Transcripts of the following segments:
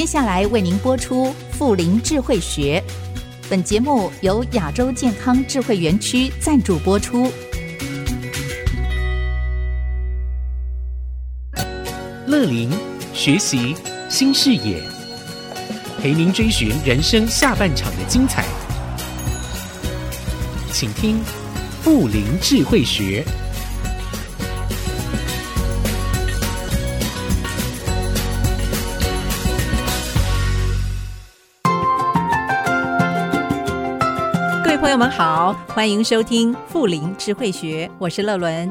接下来为您播出富龄智慧学。本节目由亚洲健康智慧园区赞助播出。乐林学习新视野，陪您追寻人生下半场的精彩。请听富龄智慧学。们好，欢迎收听富林智慧学，我是乐伦。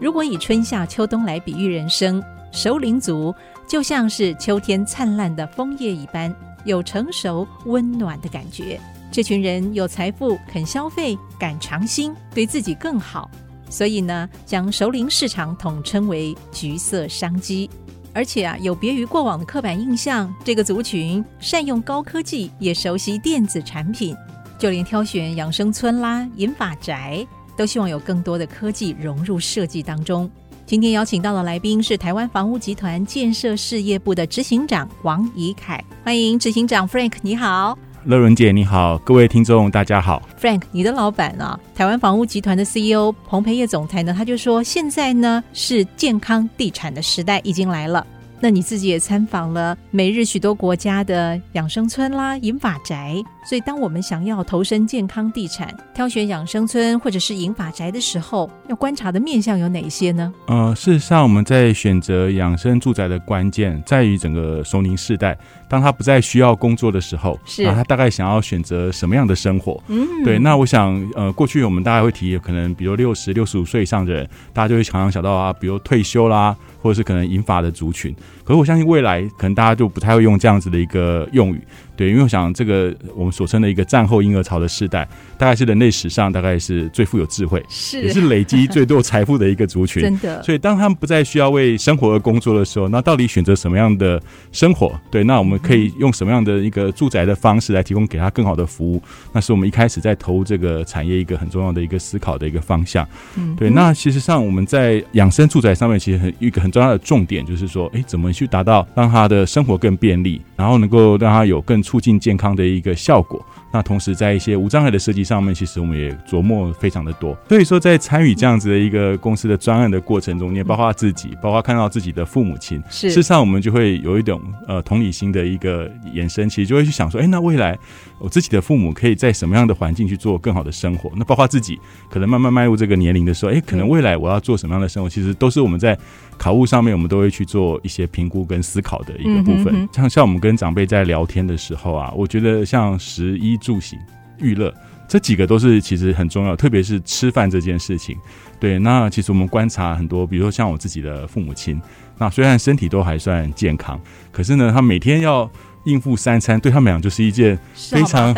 如果以春夏秋冬来比喻人生，熟龄族就像是秋天灿烂的枫叶一般，有成熟温暖的感觉。这群人有财富，肯消费，敢尝新，对自己更好。所以呢，将熟龄市场统称为橘色商机。而且啊，有别于过往的刻板印象，这个族群善用高科技，也熟悉电子产品。就连挑选养生村啦、银发宅，都希望有更多的科技融入设计当中。今天邀请到的来宾是台湾房屋集团建设事业部的执行长王宜凯，欢迎执行长 Frank，你好，乐伦姐你好，各位听众大家好。Frank，你的老板啊，台湾房屋集团的 CEO 彭培业总裁呢，他就说现在呢是健康地产的时代已经来了。那你自己也参访了美日许多国家的养生村啦、银发宅，所以当我们想要投身健康地产，挑选养生村或者是银发宅的时候，要观察的面向有哪些呢？呃，事实上我们在选择养生住宅的关键在于整个熟龄世代，当他不再需要工作的时候，是啊，他大概想要选择什么样的生活？嗯，对。那我想，呃，过去我们大概会提，可能比如六十六十五岁以上的人，大家就会常常想到啊，比如退休啦。或者是可能银发的族群，可是我相信未来可能大家就不太会用这样子的一个用语。对，因为我想这个我们所称的一个战后婴儿潮的时代，大概是人类史上大概是最富有智慧，是也是累积最多财富的一个族群。真的，所以当他们不再需要为生活而工作的时候，那到底选择什么样的生活？对，那我们可以用什么样的一个住宅的方式来提供给他更好的服务？那是我们一开始在投入这个产业一个很重要的一个思考的一个方向。嗯，对。那其实上我们在养生住宅上面，其实很一个很重要的重点就是说，哎，怎么去达到让他的生活更便利，然后能够让他有更促进健康的一个效果。那同时，在一些无障碍的设计上面，其实我们也琢磨非常的多。所以说，在参与这样子的一个公司的专案的过程中也，包括自己，包括看到自己的父母亲，事实上我们就会有一种呃同理心的一个延伸，其实就会去想说，哎，那未来我自己的父母可以在什么样的环境去做更好的生活？那包括自己可能慢慢迈入这个年龄的时候，哎，可能未来我要做什么样的生活？其实都是我们在考务上面，我们都会去做一些评估跟思考的一个部分。像像我们跟长辈在聊天的时候啊，我觉得像食衣住行、娱乐这几个都是其实很重要，特别是吃饭这件事情。对，那其实我们观察很多，比如说像我自己的父母亲，那虽然身体都还算健康，可是呢，他每天要应付三餐，对他们俩就是一件非常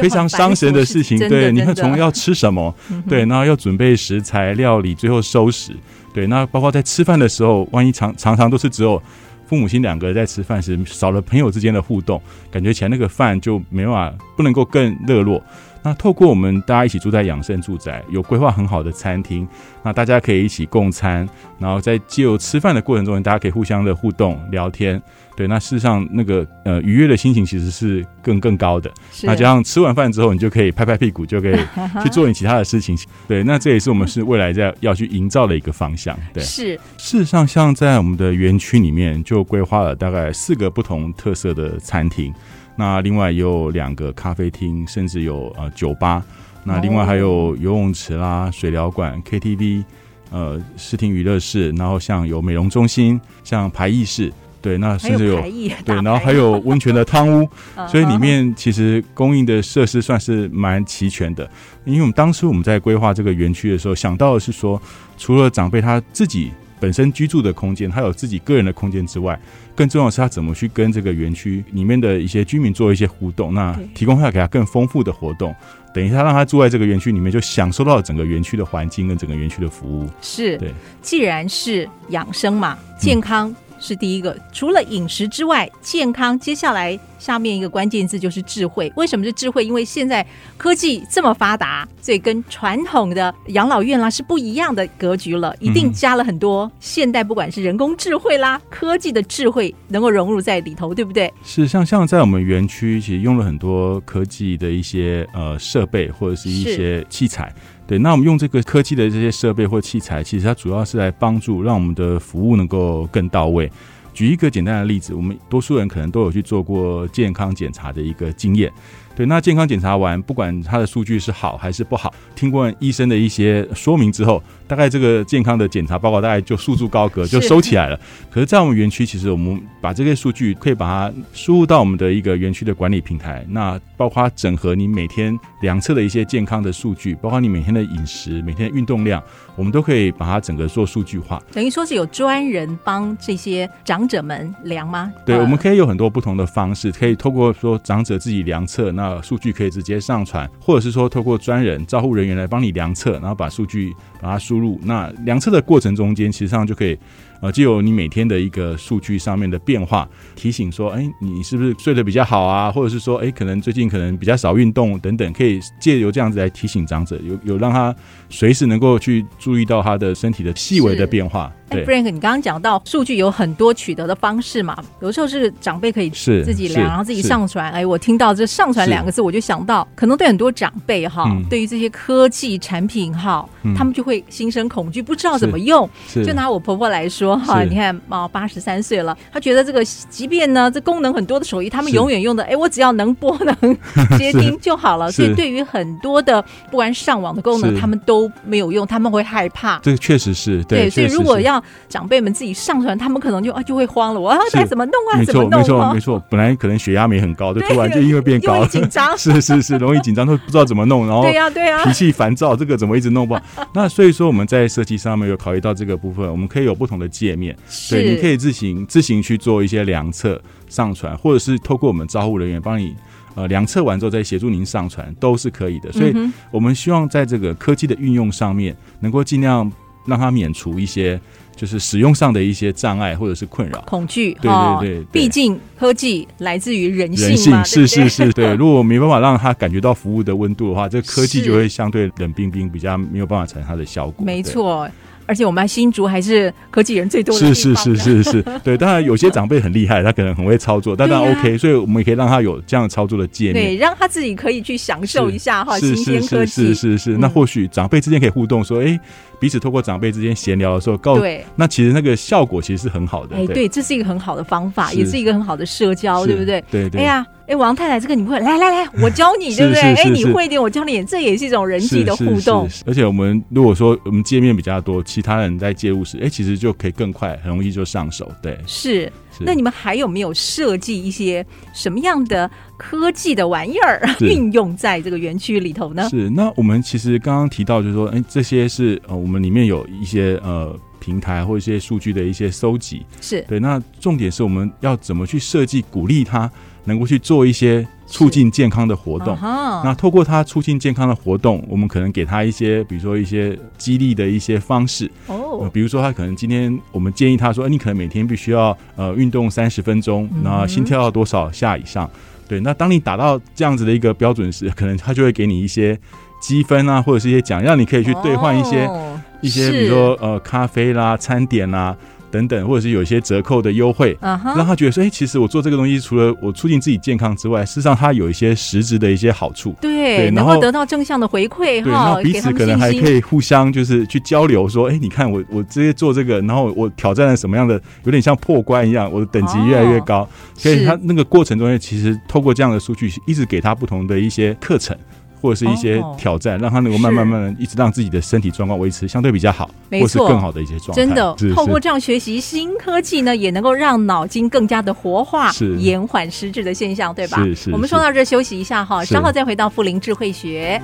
非常伤神的事情。对，你看从要吃什么，对，然后要准备食材、料理，最后收拾。对，那包括在吃饭的时候，万一常常常都是只有父母亲两个在吃饭时，少了朋友之间的互动，感觉起来那个饭就没办法，不能够更热络。那透过我们大家一起住在养生住宅，有规划很好的餐厅，那大家可以一起共餐，然后在就吃饭的过程中，大家可以互相的互动聊天。对，那事实上那个呃愉悦的心情其实是更更高的。那加上吃完饭之后，你就可以拍拍屁股，就可以 去做你其他的事情。对，那这也是我们是未来在要去营造的一个方向。对，是。事实上，像在我们的园区里面，就规划了大概四个不同特色的餐厅。那另外也有两个咖啡厅，甚至有呃酒吧。那另外还有游泳池啦、水疗馆、KTV，呃视听娱乐室，然后像有美容中心，像排艺室，对，那甚至有，有对，然后还有温泉的汤屋，所以里面其实供应的设施算是蛮齐全的。因为我们当时我们在规划这个园区的时候，想到的是说，除了长辈他自己。本身居住的空间，他有自己个人的空间之外，更重要的是他怎么去跟这个园区里面的一些居民做一些互动，那提供他给他更丰富的活动，等一下让他住在这个园区里面，就享受到整个园区的环境跟整个园区的服务。是，对，既然是养生嘛，健康。嗯是第一个。除了饮食之外，健康，接下来下面一个关键字就是智慧。为什么是智慧？因为现在科技这么发达，所以跟传统的养老院啦是不一样的格局了，一定加了很多现代，不管是人工智慧啦、科技的智慧，能够融入在里头，对不对？是，像像在我们园区，其实用了很多科技的一些呃设备或者是一些器材。对，那我们用这个科技的这些设备或器材，其实它主要是来帮助让我们的服务能够更到位。举一个简单的例子，我们多数人可能都有去做过健康检查的一个经验。对，那健康检查完，不管他的数据是好还是不好，听过医生的一些说明之后，大概这个健康的检查报告大概就束之高阁，就收起来了。是可是，在我们园区，其实我们把这些数据可以把它输入到我们的一个园区的管理平台，那包括整合你每天量测的一些健康的数据，包括你每天的饮食、每天的运动量，我们都可以把它整个做数据化。等于说是有专人帮这些长者们量吗？对，我们可以有很多不同的方式，可以透过说长者自己量测那。呃，数据可以直接上传，或者是说透过专人、招护人员来帮你量测，然后把数据把它输入。那量测的过程中间，其实上就可以。呃，就有你每天的一个数据上面的变化，提醒说，哎，你是不是睡得比较好啊？或者是说，哎，可能最近可能比较少运动等等，可以借由这样子来提醒长者，有有让他随时能够去注意到他的身体的细微的变化。对，Frank，你刚刚讲到数据有很多取得的方式嘛，有时候是长辈可以自己量，然后自己上传。哎，我听到这“上传”两个字，我就想到，可能对很多长辈哈，嗯、对于这些科技产品哈，嗯、他们就会心生恐惧，不知道怎么用。就拿我婆婆来说。哈，你看，哦，八十三岁了，他觉得这个，即便呢，这功能很多的手艺，他们永远用的，哎，我只要能播能 接听就好了。所以，对于很多的不管上网的功能，他们都没有用，他们会害怕。这个确实是对。所以，如果要长辈们自己上传，他们可能就啊就会慌了。我要该怎么弄啊？怎么弄？没错，没错。本来可能血压没很高，就突然就因为变高了，紧张。是是是，容易紧张，都不知道怎么弄，然后对呀对呀，脾气烦躁，这个怎么一直弄不好？那所以说，我们在设计上面有考虑到这个部分，我们可以有不同的界面。对，你可以自行自行去做一些量测上传，或者是透过我们招呼人员帮你呃量测完之后再协助您上传，都是可以的。所以，我们希望在这个科技的运用上面，能够尽量让它免除一些就是使用上的一些障碍或者是困扰、恐惧。对对对，毕竟科技来自于人性，人性是是是，对。如果没办法让他感觉到服务的温度的话，这科技就会相对冷冰冰，比较没有办法产生它的效果。没错。而且我们新竹还是科技人最多的。是是是是是，对。当然有些长辈很厉害，他可能很会操作，但当然 OK，所以我们也可以让他有这样操作的界面，对，让他自己可以去享受一下哈新鲜科技。是是是是，那或许长辈之间可以互动，说哎，彼此透过长辈之间闲聊的时候，告诉，那其实那个效果其实是很好的。哎，对，这是一个很好的方法，也是一个很好的社交，对不对？对对。哎呀。哎，王太太，这个你会来来来，我教你，对不对？哎，你会一点，我教你，这也是一种人际的互动。而且我们如果说我们界面比较多，其他人在介入时，哎，其实就可以更快，很容易就上手。对，是。是那你们还有没有设计一些什么样的科技的玩意儿 运用在这个园区里头呢？是。那我们其实刚刚提到，就是说，哎，这些是呃，我们里面有一些呃。平台或一些数据的一些收集，是对。那重点是我们要怎么去设计，鼓励他能够去做一些促进健康的活动。那透过他促进健康的活动，我们可能给他一些，比如说一些激励的一些方式。哦、呃，比如说他可能今天我们建议他说，欸、你可能每天必须要呃运动三十分钟，那心跳要多少下以上？嗯、对。那当你达到这样子的一个标准时，可能他就会给你一些积分啊，或者是一些奖，让你可以去兑换一些。哦一些比如说呃咖啡啦、餐点啦等等，或者是有一些折扣的优惠，uh huh. 让他觉得说，哎、欸，其实我做这个东西，除了我促进自己健康之外，事实上它有一些实质的一些好处。对，对然后得到正向的回馈，对，然后彼此可能还可以互相就是去交流，说，哎、欸，你看我我直接做这个，然后我挑战了什么样的，有点像破关一样，我的等级越来越高。Oh, 所以他那个过程中间，其实透过这样的数据，一直给他不同的一些课程。或者是一些挑战，让他能够慢慢慢慢一直让自己的身体状况维持相对比较好，或是更好的一些状态。真的，透过这样学习新科技呢，也能够让脑筋更加的活化，延缓失智的现象，对吧？是是。我们说到这，休息一下哈，稍后再回到富林智慧学。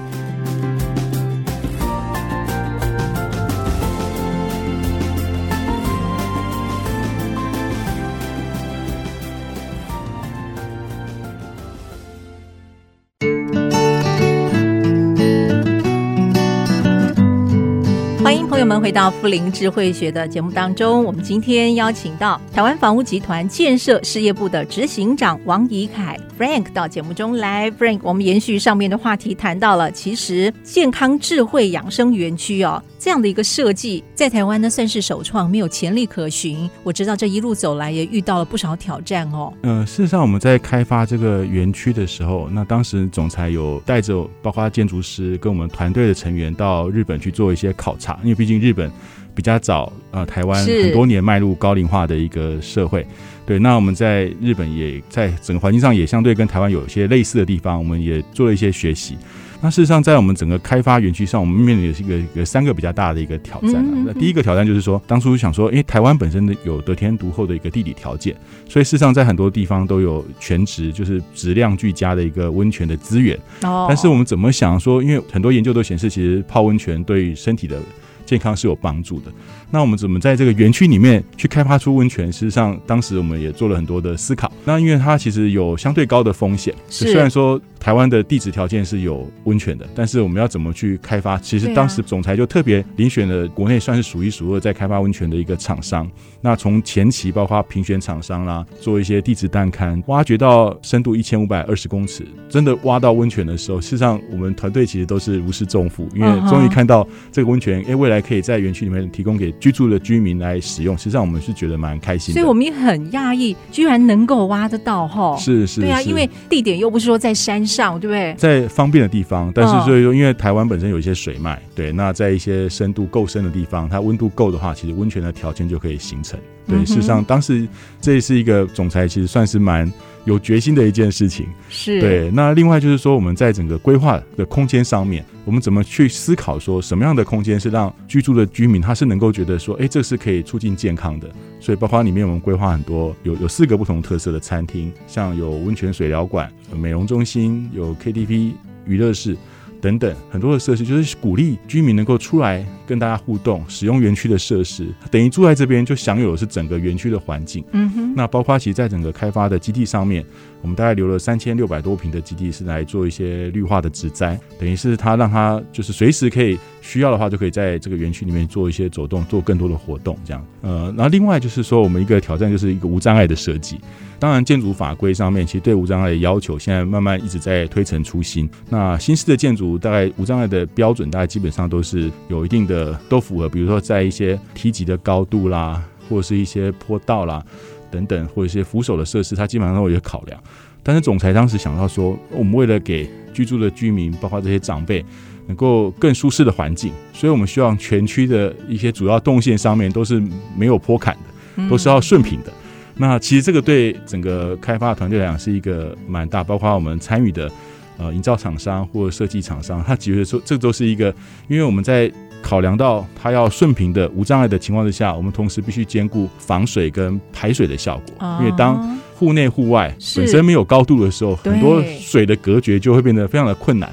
我们，回到富林智慧学的节目当中，我们今天邀请到台湾房屋集团建设事业部的执行长王怡凯 Frank 到节目中来。Frank，我们延续上面的话题，谈到了其实健康智慧养生园区哦，这样的一个设计，在台湾呢算是首创，没有前例可循。我知道这一路走来也遇到了不少挑战哦。呃，事实上我们在开发这个园区的时候，那当时总裁有带着包括建筑师跟我们团队的成员到日本去做一些考察，因为毕竟日本比较早，呃，台湾很多年迈入高龄化的一个社会。对，那我们在日本也在整个环境上也相对跟台湾有一些类似的地方，我们也做了一些学习。那事实上，在我们整个开发园区上，我们面临的是一个有三个比较大的一个挑战。那第一个挑战就是说，当初想说，诶，台湾本身的有得天独厚的一个地理条件，所以事实上在很多地方都有全职，就是质量俱佳的一个温泉的资源。哦。但是我们怎么想说，因为很多研究都显示，其实泡温泉对身体的健康是有帮助的。那我们怎么在这个园区里面去开发出温泉？事实上，当时我们也做了很多的思考。那因为它其实有相对高的风险，是虽然说台湾的地质条件是有温泉的，但是我们要怎么去开发？其实当时总裁就特别遴选了国内算是数一数二在开发温泉的一个厂商。那从前期包括评选厂商啦，做一些地质探勘，挖掘到深度一千五百二十公尺，真的挖到温泉的时候，事实上我们团队其实都是如释重负，因为终于看到这个温泉，哎，未来可以在园区里面提供给居住的居民来使用，实际上我们是觉得蛮开心的，所以我们也很讶异，居然能够挖得到哈。是是，对啊，因为地点又不是说在山上，对不对？在方便的地方，但是所以说，因为台湾本身有一些水脉，对，那在一些深度够深的地方，它温度够的话，其实温泉的条件就可以形成。对，事实上当时这也是一个总裁，其实算是蛮。有决心的一件事情，是对。那另外就是说，我们在整个规划的空间上面，我们怎么去思考说，什么样的空间是让居住的居民他是能够觉得说，哎，这是可以促进健康的。所以，包括里面我们规划很多，有有四个不同特色的餐厅，像有温泉水疗馆、美容中心、有 KTV、娱乐室。等等很多的设施，就是鼓励居民能够出来跟大家互动，使用园区的设施，等于住在这边就享有的是整个园区的环境。嗯哼，那包括其实在整个开发的基地上面，我们大概留了三千六百多平的基地是来做一些绿化的植栽，等于是它让它就是随时可以需要的话，就可以在这个园区里面做一些走动，做更多的活动这样。呃，然后另外就是说，我们一个挑战就是一个无障碍的设计。当然，建筑法规上面其实对无障碍的要求，现在慢慢一直在推陈出新。那新式的建筑大概无障碍的标准，大概基本上都是有一定的都符合。比如说，在一些梯级的高度啦，或者是一些坡道啦等等，或者一些扶手的设施，它基本上都有考量。但是总裁当时想到说，我们为了给居住的居民，包括这些长辈，能够更舒适的环境，所以我们希望全区的一些主要动线上面都是没有坡坎的，都是要顺平的。那其实这个对整个开发团队来讲是一个蛮大，包括我们参与的呃营造厂商或设计厂商，他觉得说这都是一个，因为我们在考量到它要顺平的无障碍的情况之下，我们同时必须兼顾防水跟排水的效果，因为当户内户外本身没有高度的时候，很多水的隔绝就会变得非常的困难。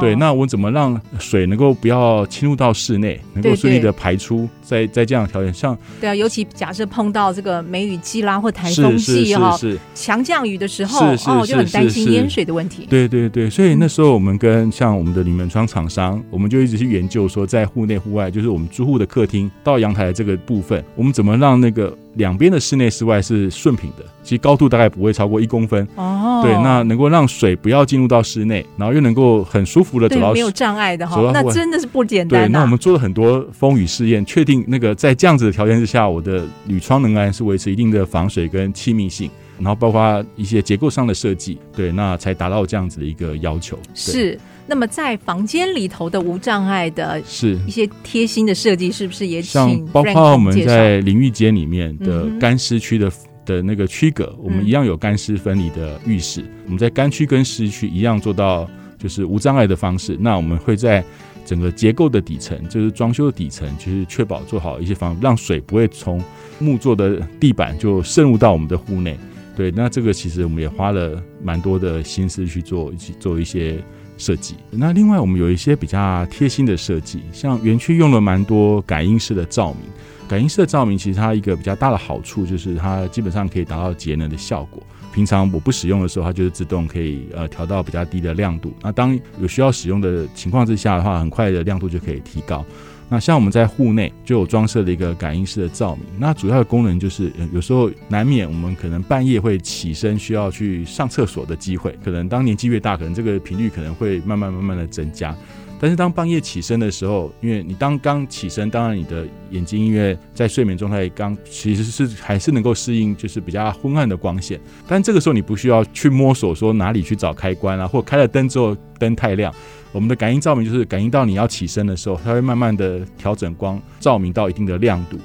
对，那我怎么让水能够不要侵入到室内，能够顺利的排出？在在这样的条件上，对啊，尤其假设碰到这个梅雨季啦或台风季哈，强降雨的时候，哦，就很担心淹水的问题。对对对，所以那时候我们跟像我们的铝门窗厂商，我们就一直去研究说，在户内户外，就是。我们住户的客厅到阳台的这个部分，我们怎么让那个。两边的室内室外是。顺平的，其实高度大概不会超过一公分。哦，对，那能够让水不要进入到室内，然后又能够很舒服的走到，没有障碍的哈，那真的是不简单。对，那我们做了很多风雨试验，确定那个在这样子的条件之下，我的铝窗仍然是维持一定的防水跟气密性，然后包括一些结构上的设计，对，那才达到这样子的一个要求。是。那么在房间里头的无障碍的，是一些贴心的设计，是不是也请像包括我们在淋浴间里面的干湿区的的那个区隔，我们一样有干湿分离的浴室。我们在干区跟湿区一样做到就是无障碍的方式。那我们会在整个结构的底层，就是装修的底层，就是确保做好一些防，让水不会从木做的地板就渗入到我们的户内。对，那这个其实我们也花了蛮多的心思去做，一起做一些。设计。那另外，我们有一些比较贴心的设计，像园区用了蛮多感应式的照明。感应式的照明其实它一个比较大的好处就是它基本上可以达到节能的效果。平常我不使用的时候，它就是自动可以呃调到比较低的亮度。那当有需要使用的情况之下的话，很快的亮度就可以提高。那像我们在户内就有装设了一个感应式的照明，那主要的功能就是有时候难免我们可能半夜会起身需要去上厕所的机会，可能当年纪越大，可能这个频率可能会慢慢慢慢的增加。但是当半夜起身的时候，因为你当刚起身，当然你的眼睛因为在睡眠状态刚其实是还是能够适应就是比较昏暗的光线，但这个时候你不需要去摸索说哪里去找开关啊，或开了灯之后灯太亮。我们的感应照明就是感应到你要起身的时候，它会慢慢的调整光照明到一定的亮度。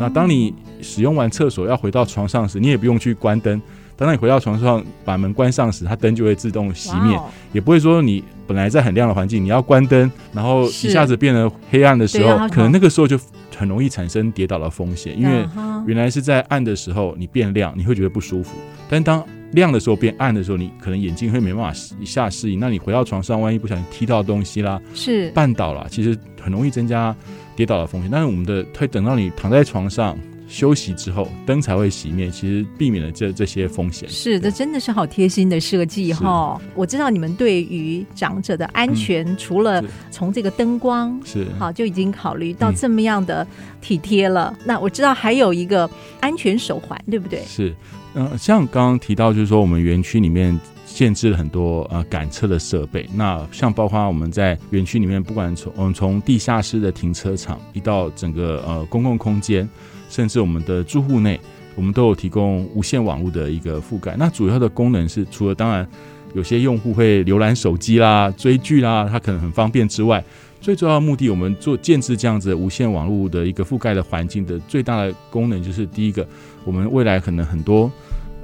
那当你使用完厕所要回到床上时，你也不用去关灯。当你回到床上把门关上时，它灯就会自动熄灭.也不会说你本来在很亮的环境，你要关灯，然后一下子变得黑暗的时候，可能那个时候就很容易产生跌倒的风险，因为原来是在暗的时候你变亮，你会觉得不舒服，但当亮的时候变暗的时候，你可能眼睛会没办法一下适应。那你回到床上，万一不小心踢到东西啦，是绊倒了，其实很容易增加跌倒的风险。但是我们的会等到你躺在床上休息之后，灯才会熄灭，其实避免了这这些风险。是这，真的是好贴心的设计哈。是我知道你们对于长者的安全，嗯、除了从这个灯光是好就已经考虑到这么样的体贴了。嗯、那我知道还有一个安全手环，对不对？是。嗯、呃，像刚刚提到，就是说我们园区里面建置了很多呃感测的设备。那像包括我们在园区里面，不管从嗯从地下室的停车场，一到整个呃公共空间，甚至我们的住户内，我们都有提供无线网络的一个覆盖。那主要的功能是，除了当然有些用户会浏览手机啦、追剧啦，它可能很方便之外，最重要的目的，我们做建置这样子无线网络的一个覆盖的环境的最大的功能，就是第一个，我们未来可能很多。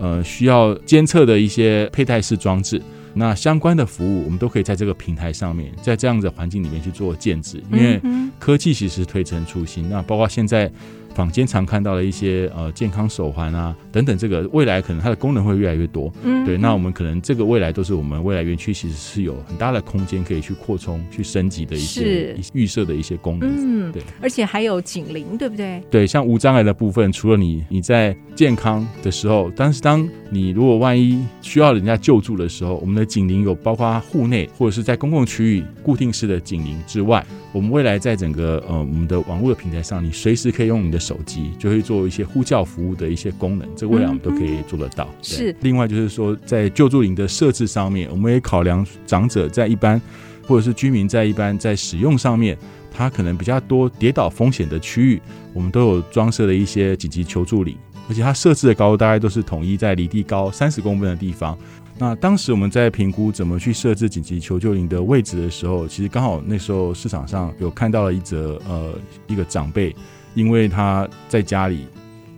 呃，需要监测的一些佩戴式装置，那相关的服务，我们都可以在这个平台上面，在这样的环境里面去做建置，因为科技其实推陈出新，那包括现在。坊间常看到的一些呃健康手环啊等等，这个未来可能它的功能会越来越多。嗯，对，那我们可能这个未来都是我们未来园区其实是有很大的空间可以去扩充、去升级的一些预设的一些功能。嗯，对，而且还有警铃，对不对？对，像无障碍的部分，除了你你在健康的时候，但是当你如果万一需要人家救助的时候，我们的警铃有包括户内或者是在公共区域固定式的警铃之外，我们未来在整个呃我们的网络的平台上，你随时可以用你的手机就会做一些呼叫服务的一些功能，这个未来我们都可以做得到。嗯、是，另外就是说，在救助铃的设置上面，我们也考量长者在一般或者是居民在一般在使用上面，他可能比较多跌倒风险的区域，我们都有装设了一些紧急求助铃，而且它设置的高度大概都是统一在离地高三十公分的地方。那当时我们在评估怎么去设置紧急求救铃的位置的时候，其实刚好那时候市场上有看到了一则呃一个长辈，因为他在家里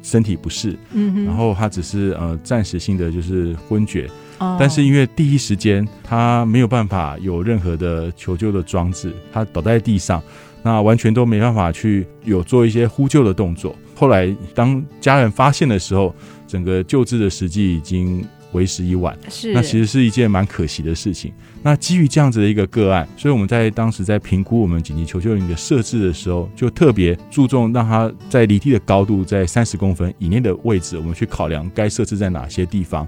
身体不适，嗯，然后他只是呃暂时性的就是昏厥，哦，但是因为第一时间他没有办法有任何的求救的装置，他倒在地上，那完全都没办法去有做一些呼救的动作。后来当家人发现的时候，整个救治的时机已经。为时已晚，是那其实是一件蛮可惜的事情。那基于这样子的一个个案，所以我们在当时在评估我们紧急求救铃的设置的时候，就特别注重让它在离地的高度在三十公分以内的位置，我们去考量该设置在哪些地方，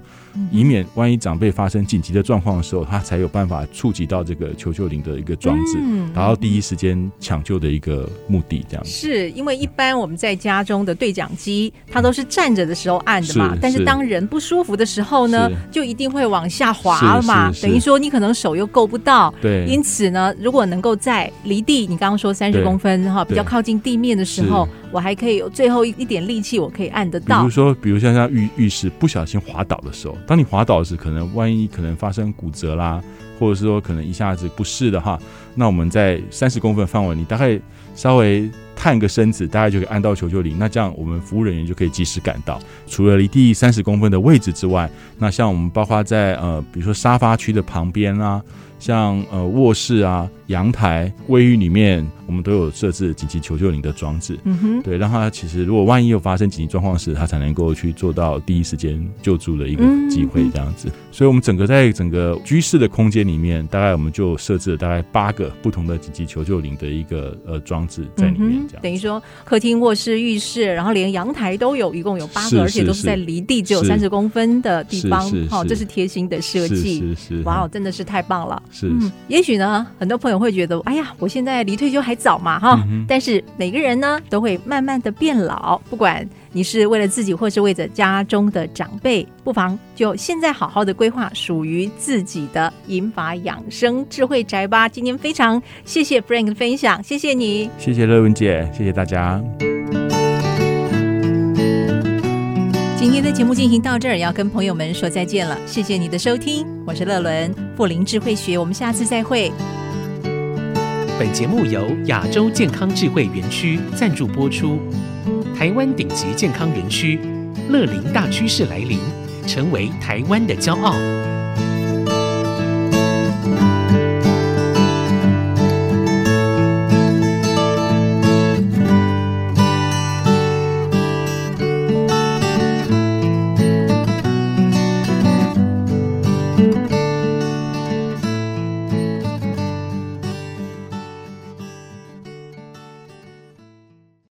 以免万一长辈发生紧急的状况的时候，他才有办法触及到这个求救铃的一个装置，达到第一时间抢救的一个目的。这样子是因为一般我们在家中的对讲机，它都是站着的时候按的嘛，但是当人不舒服的时候呢，就一定会往下滑了嘛，等于说你可能。手又够不到，对，因此呢，如果能够在离地，你刚刚说三十公分哈，比较靠近地面的时候，我还可以有最后一一点力气，我可以按得到。比如说，比如像像浴浴室不小心滑倒的时候，当你滑倒时，可能万一可能发生骨折啦，或者是说可能一下子不适的话，那我们在三十公分范围，你大概稍微。探个身子，大家就可以按到求救铃。那这样，我们服务人员就可以及时赶到。除了离地三十公分的位置之外，那像我们包括在呃，比如说沙发区的旁边啊，像呃卧室啊。阳台、卫浴里面，我们都有设置紧急求救铃的装置。嗯哼，对，让他其实如果万一有发生紧急状况时，他才能够去做到第一时间救助的一个机会，这样子。嗯、所以，我们整个在整个居室的空间里面，大概我们就设置了大概八个不同的紧急求救铃的一个呃装置在里面，这样、嗯。等于说，客厅、卧室、浴室，然后连阳台都有，一共有八个，是是是而且都是在离地只有三十公分的地方。好，这是贴心的设计。是是是，哇，真的是太棒了。是，嗯，也许呢，很多朋友会觉得，哎呀，我现在离退休还早嘛，哈、嗯。但是每个人呢，都会慢慢的变老，不管你是为了自己，或是为着家中的长辈，不妨就现在好好的规划属于自己的银发养生智慧宅吧。今天非常谢谢 Frank 的分享，谢谢你，谢谢乐文姐，谢谢大家。今天的节目进行到这儿，要跟朋友们说再见了。谢谢你的收听，我是乐伦，富林智慧学，我们下次再会。本节目由亚洲健康智慧园区赞助播出。台湾顶级健康园区，乐林大趋势来临，成为台湾的骄傲。